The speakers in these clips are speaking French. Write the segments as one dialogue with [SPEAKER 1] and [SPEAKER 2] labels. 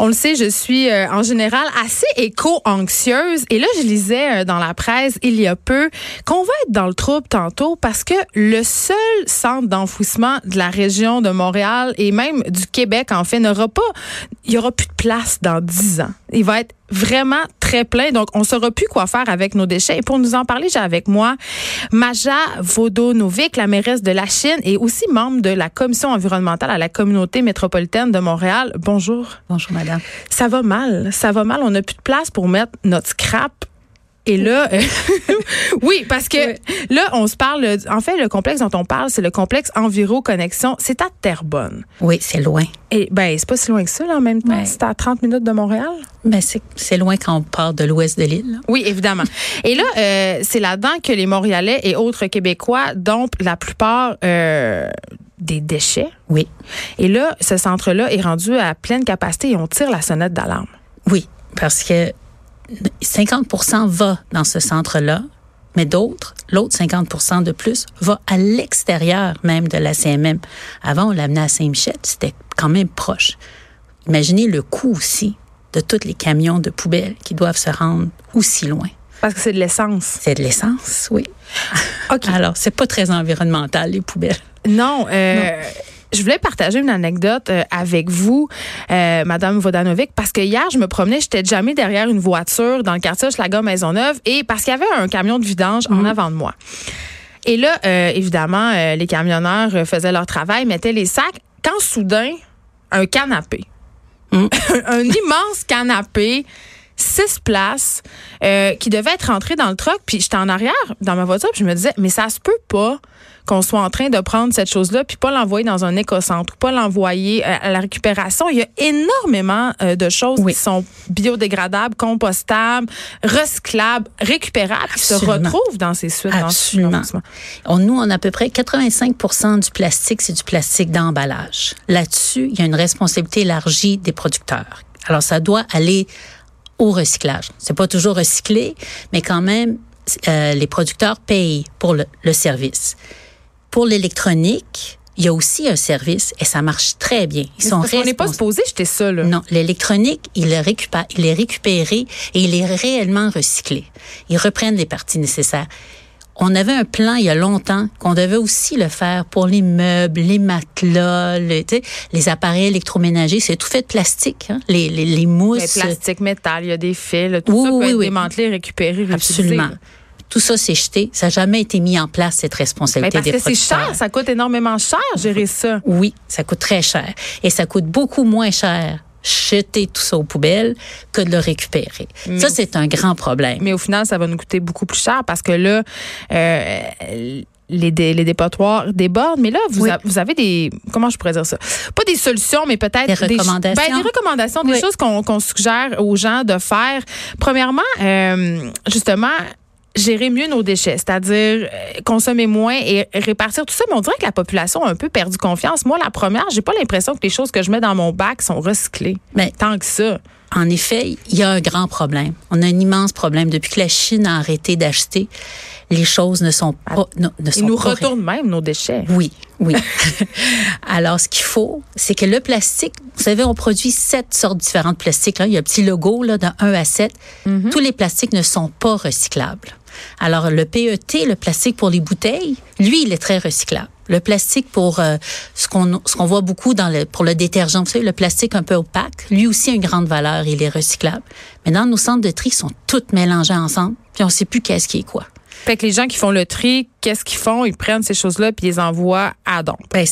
[SPEAKER 1] On le sait, je suis euh, en général assez éco-anxieuse. Et là, je lisais euh, dans la presse il y a peu qu'on va être dans le trouble tantôt parce que le seul centre d'enfouissement de la région de Montréal et même du Québec, en fait, n'aura pas, il y aura plus de place dans dix ans. Il va être vraiment très plein. Donc, on ne saura plus quoi faire avec nos déchets. Et pour nous en parler, j'ai avec moi Maja Vodonovic, la mairesse de la Chine et aussi membre de la commission environnementale à la communauté métropolitaine de Montréal. Bonjour.
[SPEAKER 2] Bonjour, madame.
[SPEAKER 1] Ça va mal. Ça va mal. On n'a plus de place pour mettre notre scrap et là, oui, parce que là, on se parle. En fait, le complexe dont on parle, c'est le complexe Enviro Connexion. C'est à Terrebonne.
[SPEAKER 2] Oui, c'est loin.
[SPEAKER 1] Et ben, c'est pas si loin que ça, là, en même temps. C'est à 30 minutes de Montréal.
[SPEAKER 2] Ben, c'est loin quand on part de l'ouest de l'île.
[SPEAKER 1] Oui, évidemment. et là, euh, c'est là-dedans que les Montréalais et autres Québécois dompent la plupart euh, des déchets.
[SPEAKER 2] Oui.
[SPEAKER 1] Et là, ce centre-là est rendu à pleine capacité et on tire la sonnette d'alarme.
[SPEAKER 2] Oui, parce que 50% va dans ce centre-là, mais d'autres, l'autre 50% de plus, va à l'extérieur même de la CMM. Avant, on l'amenait à Saint-Michel, c'était quand même proche. Imaginez le coût aussi de tous les camions de poubelles qui doivent se rendre aussi loin.
[SPEAKER 1] Parce que c'est de l'essence.
[SPEAKER 2] C'est de l'essence, oui. OK. Alors, c'est pas très environnemental, les poubelles.
[SPEAKER 1] Non. Euh, non. Je voulais partager une anecdote euh, avec vous, euh, Madame Vodanovic, parce que hier, je me promenais, j'étais jamais derrière une voiture dans le quartier Schlager Maisonneuve et parce qu'il y avait un camion de vidange en mhm. avant de moi. Et là, euh, évidemment, les camionneurs faisaient leur travail, mettaient les sacs. Quand soudain, un canapé, mhm. un immense canapé, six places, qui devait être rentré dans le truck, puis j'étais en arrière dans ma voiture, puis je me disais, mais ça se peut pas qu'on soit en train de prendre cette chose-là puis pas l'envoyer dans un écocentre ou pas l'envoyer euh, à la récupération. Il y a énormément euh, de choses qui sont biodégradables, compostables, recyclables, récupérables qui se retrouvent dans ces suites.
[SPEAKER 2] Absolument. on, nous, on a à peu près 85% du plastique, c'est du plastique d'emballage. Là-dessus, il y a une responsabilité élargie des producteurs. Alors, ça doit aller au recyclage. C'est pas toujours recyclé, mais quand même, euh, les producteurs payent pour le, le service. Pour l'électronique, il y a aussi un service et ça marche très bien.
[SPEAKER 1] Ils sont on n'est pas supposé jeter ça. Là.
[SPEAKER 2] Non, l'électronique, il, est récupéré, il est récupéré et il est réellement recyclé. Ils reprennent les parties nécessaires. On avait un plan il y a longtemps qu'on devait aussi le faire pour les meubles, les matelas, les, les appareils électroménagers. C'est tout fait de plastique, hein? les, les, les mousses.
[SPEAKER 1] Mais plastique, métal, il y a des fils. tout ça peut être démantelé, récupéré,
[SPEAKER 2] Absolument. Tout ça, c'est jeté. Ça n'a jamais été mis en place, cette responsabilité
[SPEAKER 1] Mais parce que c'est cher. Ça coûte énormément cher, gérer ça.
[SPEAKER 2] Oui, ça coûte très cher. Et ça coûte beaucoup moins cher jeter tout ça aux poubelles que de le récupérer. Ça, c'est un grand problème.
[SPEAKER 1] Mais au final, ça va nous coûter beaucoup plus cher parce que là, euh, les, les dépotoirs débordent. Mais là, vous, vous avez des, comment je pourrais dire ça? Pas des solutions, mais peut-être
[SPEAKER 2] des recommandations.
[SPEAKER 1] Ben, des recommandations, des choses qu'on suggère aux gens de faire. Premièrement, euh, justement, gérer mieux nos déchets, c'est-à-dire euh, consommer moins et répartir tout ça. Mais on dirait que la population a un peu perdu confiance. Moi, la première, j'ai pas l'impression que les choses que je mets dans mon bac sont recyclées. Mais tant que ça.
[SPEAKER 2] En effet, il y a un grand problème. On a un immense problème. Depuis que la Chine a arrêté d'acheter, les choses ne sont pas. Ne,
[SPEAKER 1] Ils nous retournent même nos déchets.
[SPEAKER 2] Oui, oui. Alors, ce qu'il faut, c'est que le plastique, vous savez, on produit sept sortes différentes de plastiques. Là. Il y a un petit logo là, de 1 à 7. Mm-hmm. Tous les plastiques ne sont pas recyclables. Alors, le PET, le plastique pour les bouteilles, lui, il est très recyclable. Le plastique pour euh, ce qu'on ce qu'on voit beaucoup dans le pour le détergent, vous le plastique un peu opaque, lui aussi a une grande valeur, il est recyclable. Mais dans nos centres de tri, ils sont tous mélangés ensemble, puis on sait plus qu'est-ce qui est quoi.
[SPEAKER 1] Fait que les gens qui font le tri, qu'est-ce qu'ils font? Ils prennent ces choses-là puis ils les envoient à don.
[SPEAKER 2] Ben,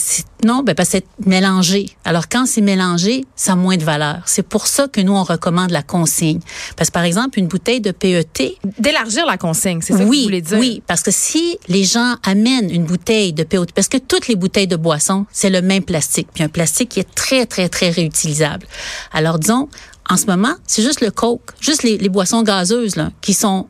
[SPEAKER 2] non, ben, parce que c'est mélangé. Alors, quand c'est mélangé, ça a moins de valeur. C'est pour ça que nous, on recommande la consigne. Parce que, par exemple, une bouteille de PET.
[SPEAKER 1] D'élargir la consigne, c'est ça oui, que vous voulez dire?
[SPEAKER 2] Oui, parce que si les gens amènent une bouteille de PET, parce que toutes les bouteilles de boisson, c'est le même plastique. Puis un plastique qui est très, très, très réutilisable. Alors, disons, en ce moment, c'est juste le Coke, juste les, les boissons gazeuses, là, qui sont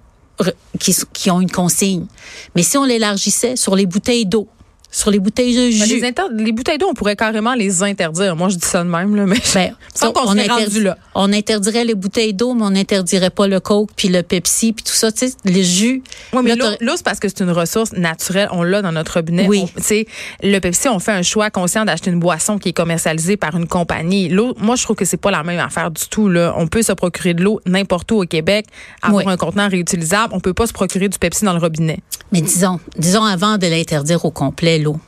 [SPEAKER 2] qui, qui ont une consigne. Mais si on l'élargissait sur les bouteilles d'eau, sur les bouteilles de jus.
[SPEAKER 1] les, les, bouteilles d'eau, on pourrait carrément les interdire. Moi, je dis ça de même, là, mais
[SPEAKER 2] ben,
[SPEAKER 1] ça, on, là.
[SPEAKER 2] on interdirait les bouteilles d'eau, mais on n'interdirait pas le Coke, puis le Pepsi, puis tout ça, tu sais, les jus.
[SPEAKER 1] Oui, mais l'eau, c'est parce que c'est une ressource naturelle. On l'a dans notre robinet. Oui. le Pepsi, on fait un choix conscient d'acheter une boisson qui est commercialisée par une compagnie. L'eau, moi, je trouve que c'est pas la même affaire du tout. Là. On peut se procurer de l'eau n'importe où au Québec, avoir un contenant réutilisable. On peut pas se procurer du Pepsi dans le robinet.
[SPEAKER 2] Mais disons, disons avant de l'interdire au complet, l'eau,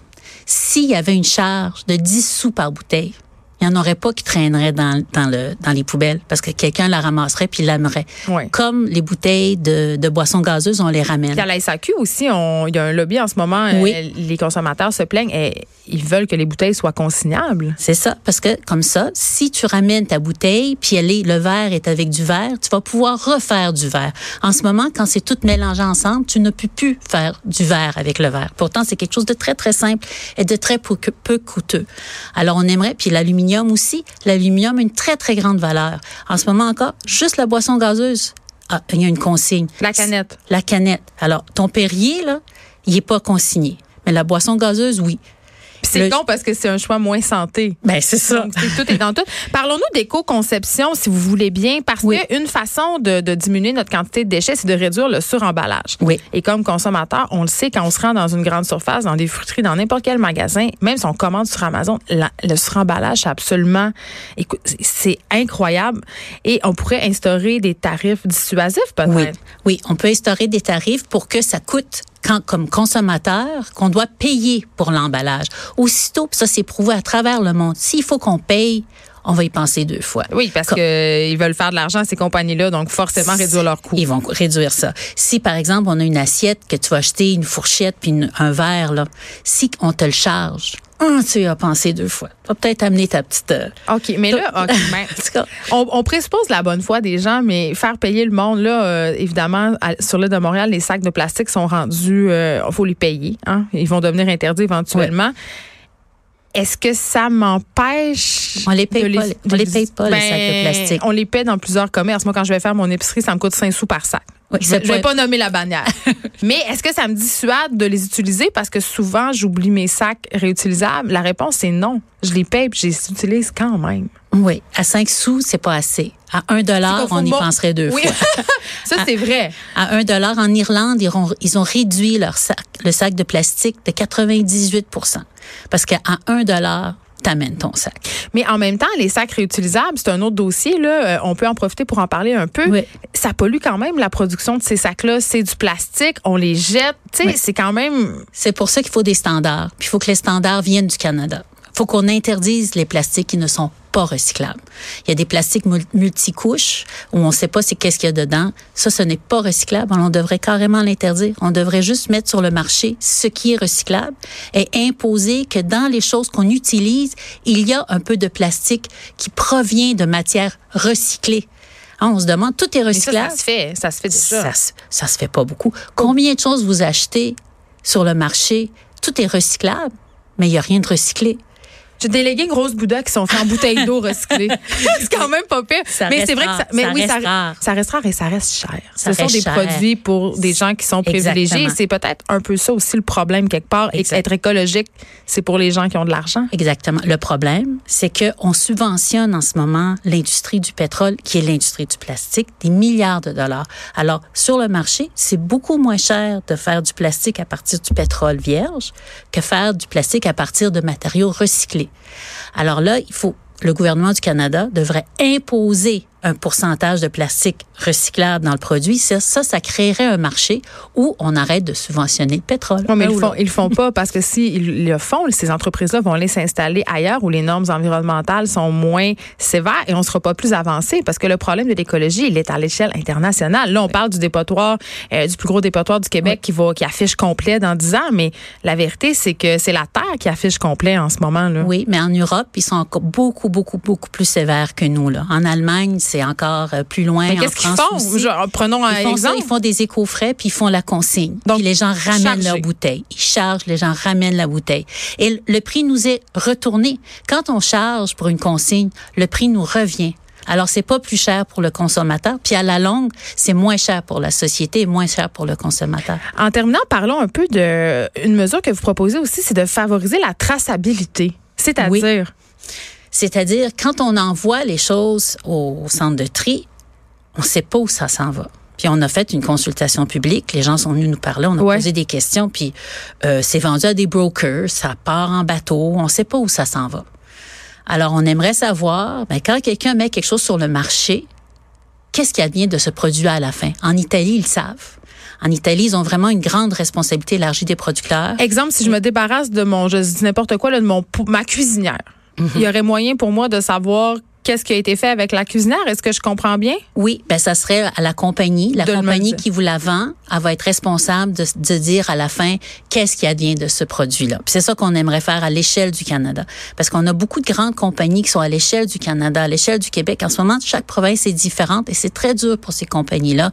[SPEAKER 2] s'il y avait une charge de 10 sous par bouteille, il n'y en aurait pas qui traîneraient dans, dans, le, dans les poubelles parce que quelqu'un la ramasserait puis l'aimerait. Comme les bouteilles de, de, boissons gazeuses, on les ramène.
[SPEAKER 1] Puis à la SAQ aussi, il y a un lobby en ce moment. Euh, les consommateurs se plaignent et ils veulent que les bouteilles soient consignables.
[SPEAKER 2] C'est ça, parce que comme ça, si tu ramènes ta bouteille puis elle est, le verre est avec du verre, tu vas pouvoir refaire du verre. En ce moment, quand c'est tout mélangé ensemble, tu ne peux plus faire du verre avec le verre. Pourtant, c'est quelque chose de très, très simple et de très peu, peu coûteux. Alors, on aimerait, puis l'aluminium l'aluminium aussi. L'aluminium a une très, très grande valeur. En ce moment encore, juste la boisson gazeuse, ah, il y a une consigne.
[SPEAKER 1] La canette.
[SPEAKER 2] La canette. Alors, ton Perrier, là, il n'est pas consigné. Mais la boisson gazeuse, oui.
[SPEAKER 1] C'est con parce que c'est un choix moins santé.
[SPEAKER 2] Ben, c'est ça.
[SPEAKER 1] tout est dans tout. Parlons-nous d'éco-conception, si vous voulez bien, parce oui. qu'une façon de, de, diminuer notre quantité de déchets, c'est de réduire le suremballage.
[SPEAKER 2] Oui.
[SPEAKER 1] Et comme consommateur, on le sait, quand on se rend dans une grande surface, dans des fruiteries, dans n'importe quel magasin, même si on commande sur Amazon, le suremballage, c'est absolument, écoute, c'est incroyable. Et on pourrait instaurer des tarifs dissuasifs, peut-être.
[SPEAKER 2] Oui. oui, on peut instaurer des tarifs pour que ça coûte comme consommateur qu'on doit payer pour l'emballage. Aussitôt, ça c'est prouvé à travers le monde. S'il faut qu'on paye, on va y penser deux fois.
[SPEAKER 1] Oui, parce qu'ils veulent faire de l'argent, ces compagnies-là, donc forcément réduire leurs coûts.
[SPEAKER 2] Ils vont réduire ça. Si, par exemple, on a une assiette que tu vas acheter, une fourchette, puis un verre, là, si on te le charge, tu as pensé deux fois. Tu vas peut-être amener ta petite. Euh,
[SPEAKER 1] OK, mais là, on, on, présuppose la bonne foi des gens, mais faire payer le monde, là, euh, évidemment, sur l'île de Montréal, les sacs de plastique sont rendus. Il euh, faut les payer. Hein? Ils vont devenir interdits éventuellement. Est-ce que ça m'empêche
[SPEAKER 2] On les paye pas, les, on les paye pas les sacs de ben, plastique.
[SPEAKER 1] On les paie dans plusieurs commerces. Moi, quand je vais faire mon épicerie, ça me coûte 5 sous par sac. Je ne vais pas nommer la bannière. Mais est-ce que ça me dissuade de les utiliser parce que souvent j'oublie mes sacs réutilisables? La réponse c'est non. Je les paye et je les utilise quand même.
[SPEAKER 2] Oui, à 5 sous, c'est pas assez. À 1 dollar, on y penserait deux
[SPEAKER 1] oui.
[SPEAKER 2] fois.
[SPEAKER 1] ça, c'est vrai.
[SPEAKER 2] À 1 dollar, en Irlande, ils ont, ils ont réduit leur sac, le sac de plastique de 98% Parce qu'à 1 dollar, t'amènes ton sac.
[SPEAKER 1] Mais en même temps, les sacs réutilisables, c'est un autre dossier. Là. Euh, on peut en profiter pour en parler un peu.
[SPEAKER 2] Oui.
[SPEAKER 1] Ça pollue quand même la production de ces sacs-là. C'est du plastique, on les jette. Oui. C'est quand même...
[SPEAKER 2] C'est pour ça qu'il faut des standards. Puis il faut que les standards viennent du Canada faut qu'on interdise les plastiques qui ne sont pas recyclables. Il y a des plastiques multicouches où on ne sait pas c'est qu'est-ce qu'il y a dedans. Ça, ce n'est pas recyclable. On devrait carrément l'interdire. On devrait juste mettre sur le marché ce qui est recyclable et imposer que dans les choses qu'on utilise, il y a un peu de plastique qui provient de matières recyclées. Hein, on se demande, tout est recyclable.
[SPEAKER 1] Ça, ça, se fait, ça se fait déjà.
[SPEAKER 2] Ça, ça se fait pas beaucoup. Combien de choses vous achetez sur le marché? Tout est recyclable, mais il n'y a rien de recyclé.
[SPEAKER 1] J'ai des leggings rose Bouddha qui sont faits en bouteille d'eau recyclée. c'est quand même pas pire.
[SPEAKER 2] mais c'est vrai que ça, mais oui,
[SPEAKER 1] reste ça, rare. ça reste rare et ça reste cher. Ce sont des produits pour des gens qui sont privilégiés. C'est peut-être un peu ça aussi le problème quelque part. Et être écologique, c'est pour les gens qui ont de l'argent.
[SPEAKER 2] Exactement. Le problème, c'est que on subventionne en ce moment l'industrie du pétrole, qui est l'industrie du plastique, des milliards de dollars. Alors sur le marché, c'est beaucoup moins cher de faire du plastique à partir du pétrole vierge que faire du plastique à partir de matériaux recyclés. Alors là, il faut le gouvernement du Canada devrait imposer un pourcentage de plastique recyclable dans le produit, ça, ça, ça créerait un marché où on arrête de subventionner le pétrole.
[SPEAKER 1] Non, mais ils font, ils font pas parce que s'ils le font, ces entreprises-là vont aller s'installer ailleurs où les normes environnementales sont moins sévères et on sera pas plus avancé parce que le problème de l'écologie, il est à l'échelle internationale. Là, on parle du dépotoir, euh, du plus gros dépotoir du Québec qui va, qui affiche complet dans 10 ans, mais la vérité, c'est que c'est la Terre qui affiche complet en ce moment. Là.
[SPEAKER 2] Oui, mais en Europe, ils sont encore beaucoup, beaucoup, beaucoup plus sévères que nous. Là. En Allemagne, c'est encore euh, plus loin.
[SPEAKER 1] Mais qu'est-ce qu'ils font? prenons un
[SPEAKER 2] ils font
[SPEAKER 1] exemple.
[SPEAKER 2] ils font des éco-frais puis ils font la consigne. Donc, puis les gens ramènent leur bouteille. Ils chargent, les gens ramènent la bouteille. Et le prix nous est retourné. Quand on charge pour une consigne, le prix nous revient. Alors, c'est pas plus cher pour le consommateur. Puis à la longue, c'est moins cher pour la société et moins cher pour le consommateur.
[SPEAKER 1] En terminant, parlons un peu de une mesure que vous proposez aussi, c'est de favoriser la traçabilité. C'est-à-dire?
[SPEAKER 2] C'est-à-dire, quand on envoie les choses au centre de tri, on ne sait pas où ça s'en va. Puis on a fait une consultation publique, les gens sont venus nous parler, on a posé des questions, puis euh, c'est vendu à des brokers, ça part en bateau, on ne sait pas où ça s'en va. Alors on aimerait savoir, ben, quand quelqu'un met quelque chose sur le marché, qu'est-ce qui advient de ce produit à la fin? En Italie, ils savent. En Italie, ils ont vraiment une grande responsabilité élargie des producteurs.
[SPEAKER 1] Exemple, si je me débarrasse de mon, je dis n'importe quoi, de mon, ma cuisinière. Il y aurait moyen pour moi de savoir qu'est-ce qui a été fait avec la cuisinière? Est-ce que je comprends bien?
[SPEAKER 2] Oui, ben ça serait à la compagnie. La compagnie qui vous la vend, elle va être responsable de, de dire à la fin qu'est-ce qui advient de ce produit-là. C'est ça qu'on aimerait faire à l'échelle du Canada. Parce qu'on a beaucoup de grandes compagnies qui sont à l'échelle du Canada, à l'échelle du Québec. En ce moment, chaque province est différente et c'est très dur pour ces compagnies-là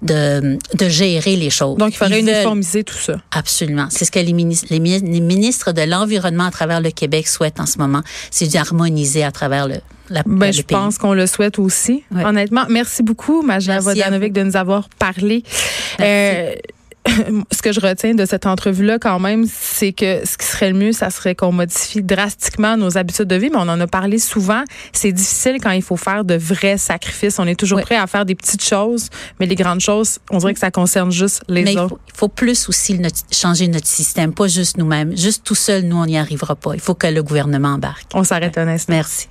[SPEAKER 2] de, de gérer les choses.
[SPEAKER 1] Donc, il faudrait uniformiser tout ça.
[SPEAKER 2] Absolument. C'est ce que les ministres, les ministres de l'Environnement à travers le Québec souhaitent en ce moment. C'est d'harmoniser à travers le,
[SPEAKER 1] ben, je pense qu'on le souhaite aussi, honnêtement. Merci beaucoup, Maja Vodanovic, de nous avoir parlé. Euh, ce que je retiens de cette entrevue-là, quand même, c'est que ce qui serait le mieux, ça serait qu'on modifie drastiquement nos habitudes de vie, mais on en a parlé souvent. C'est difficile quand il faut faire de vrais sacrifices. On est toujours prêt à faire des petites choses, mais les grandes choses, on dirait que ça concerne juste les autres.
[SPEAKER 2] Il faut, plus aussi changer notre système, pas juste nous-mêmes. Juste tout seul, nous, on n'y arrivera pas. Il faut que le gouvernement embarque.
[SPEAKER 1] On s'arrête un instant.
[SPEAKER 2] Merci.